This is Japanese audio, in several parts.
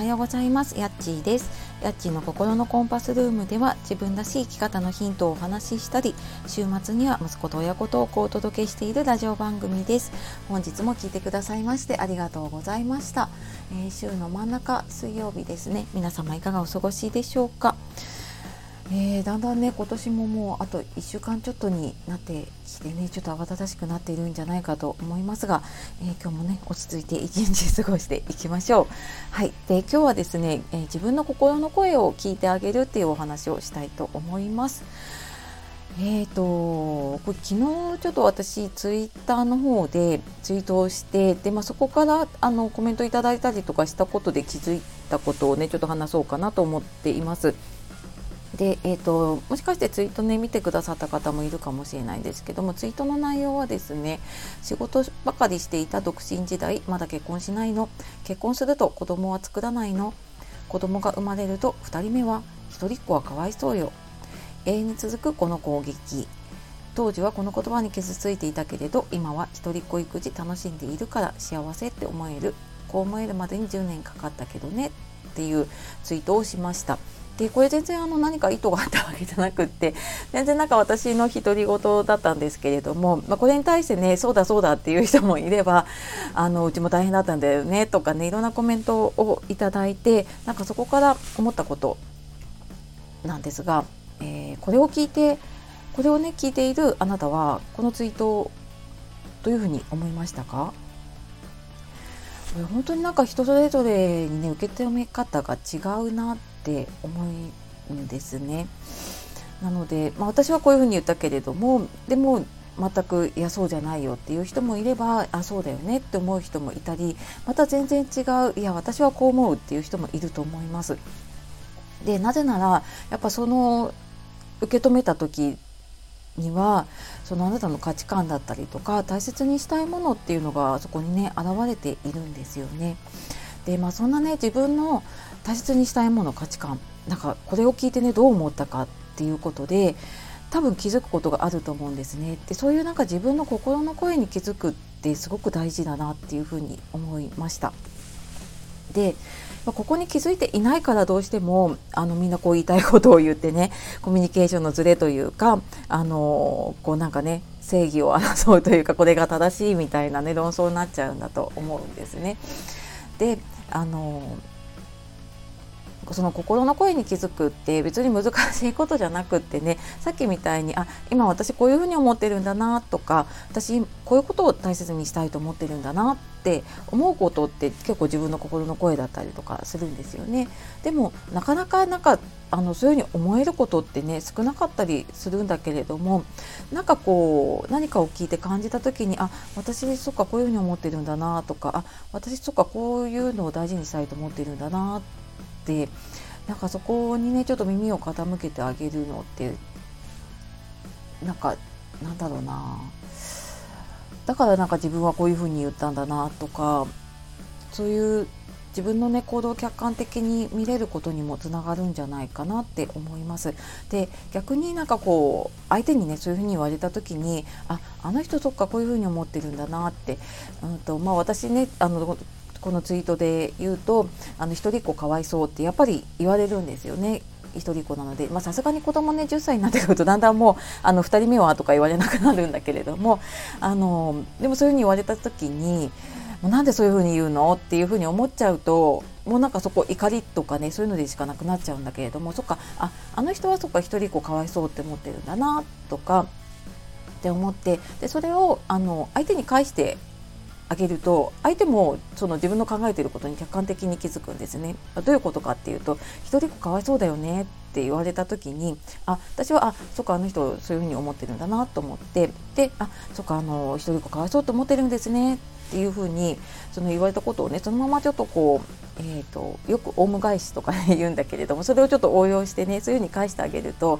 はようございます。やっちーです。やっちーの心のコンパスルームでは自分らしい生き方のヒントをお話ししたり週末には息子と親子トークをお届けしているラジオ番組です。本日も聞いてくださいましてありがとうございました、えー、週の真ん中水曜日ですね。皆様いかがお過ごしでしょうか？え、だんだんね今年ももうあと1週間ちょっとになってきてねちょっと慌ただしくなっているんじゃないかと思いますが、えー、今日もね落ち着いて一日過ごしていきましょう。はいで今日はですね、えー、自分の心の声を聞いてあげるっていうお話をしたいと思います。えーとこれ昨日ちょっと私ツイッターの方でツイートをしてで、まあ、そこからあのコメントいただいたりとかしたことで気づいたことをねちょっと話そうかなと思っています。で、えーと、もしかしてツイートね見てくださった方もいるかもしれないですけどもツイートの内容はですね仕事ばかりしていた独身時代まだ結婚しないの結婚すると子供は作らないの子供が生まれると2人目は一人っ子はかわいそうよ。永遠に続くこの攻撃。当時はこの言葉に傷ついていたけれど今は一人っ子育児楽しんでいるから幸せって思える。こう思えるまでに10年かかったけどねっていうツイートをしました。でこれ全然あの何か意図があったわけじゃなくって全然なんか私の独り言だったんですけれども、まあ、これに対してねそうだそうだっていう人もいればあのうちも大変だったんだよねとかねいろんなコメントをいただいてなんかそこから思ったことなんですが、えー、これを聞いてこれをね聞いているあなたはこのツイートどういうふうに思いましたか？本当になんか人それぞれにね受け止め方が違うなって思うんですね。なので、まあ、私はこういうふうに言ったけれどもでも全くいやそうじゃないよっていう人もいればあそうだよねって思う人もいたりまた全然違ういや私はこう思うっていう人もいると思います。でなぜならやっぱその受け止めた時にはそのあなたの価値観だったりとか大切にしたいものっていうのがそこにね現れているんですよね。でまあそんなね自分の大切にしたいもの価値観なんかこれを聞いてねどう思ったかっていうことで多分気づくことがあると思うんですね。でそういうなんか自分の心の声に気づくってすごく大事だなっていうふうに思いました。でここに気づいていないからどうしてもあのみんなこう言いたいことを言ってねコミュニケーションのズレというかあのこうなんかね正義を争うというかこれが正しいみたいなね論争になっちゃうんだと思うんですね。であのその心の声に気づくって別に難しいことじゃなくってねさっきみたいにあ今私こういうふうに思ってるんだなとか私こういうことを大切にしたいと思ってるんだなって思うことって結構自分の心の声だったりとかするんですよね。でもなかなかなんかあのそういうふうに思えることってね少なかったりするんだけれどもなんかこう何かを聞いて感じた時にあ私そっかこういうふうに思ってるんだなとかあ私そっかこういうのを大事にしたいと思ってるんだなってなんかそこにねちょっと耳を傾けてあげるのってなんかなんだろうなだからなんか自分はこういうふうに言ったんだなとかそういう自分のね行動を客観的に見れることにもつながるんじゃないかなって思います。で逆になんかこう相手にねそういうふうに言われた時にああの人そっかこういうふうに思ってるんだなって、うんとまあ、私ねあのこのツイートで言うとあの一人っ子かわいそうってやっぱり言われるんですよね。一人っ子なのでさすがに子供ね10歳になってくるとだんだんもうあの2人目はとか言われなくなるんだけれどもあのでもそういうふうに言われた時にもうなんでそういうふうに言うのっていうふうに思っちゃうともうなんかそこ怒りとかねそういうのでしかなくなっちゃうんだけれどもそっかああの人はそっか一人っ子かわいそうって思ってるんだなとかって思ってでそれをあの相手に返してあげると相手もその自分の考えていることに客観的に気づくんですね。どういうことかっていうと一人っ子かわいそうだよねって言われた時にあ私はあそっかあの人そういうふうに思ってるんだなと思ってであそっかあの一人っ子かわいそうと思ってるんですねっていうふうにその言われたことをねそのままちょっとこう、えーと、よくオウム返しとか、ね、言うんだけれどもそれをちょっと応用してねそういうふうに返してあげると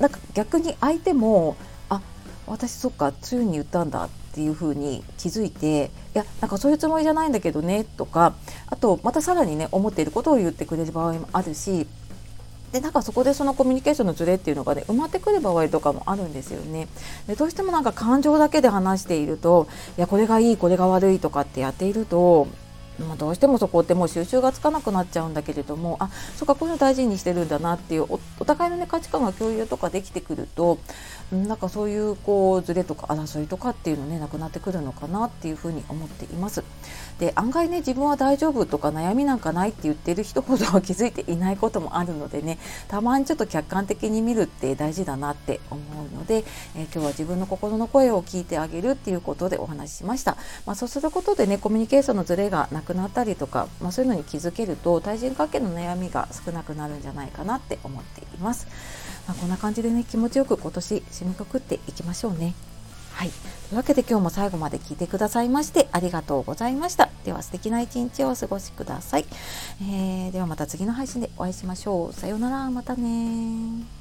なんか逆に相手もあ私そっかそういうふうに言ったんだっていうふうに気づいていやなんかそういうつもりじゃないんだけどねとかあとまたさらにね思っていることを言ってくれる場合もあるしでなんかそこでそのコミュニケーションのズレっていうのがね埋まってくる場合とかもあるんですよね。でどうしてもなんか感情だけで話しているといやこれがいいこれが悪いとかってやっているとまあ、どうしてもそこってもう収集がつかなくなっちゃうんだけれどもあそっかこういうの大事にしてるんだなっていうお互いの、ね、価値観が共有とかできてくるとなんかそういうこうズレとか争いとかっていうのねなくなってくるのかなっていうふうに思っています。で案外ね自分は大丈夫とか悩みなんかないって言ってる人ほどは気づいていないこともあるのでねたまにちょっと客観的に見るって大事だなって思うので、えー、今日は自分の心の声を聞いてあげるっていうことでお話ししました。まあ、そうすることでねコミュニケーションのズレがなくなったりとか、まあ、そういうのに気づけると対人関係の悩みが少なくなるんじゃないかなって思っています。まあ、こんな感じでね気持ちよく今年締めくくっていきましょうね。はい。というわけで今日も最後まで聞いてくださいましてありがとうございました。では素敵な一日をお過ごしください。えー、ではまた次の配信でお会いしましょう。さようなら。またね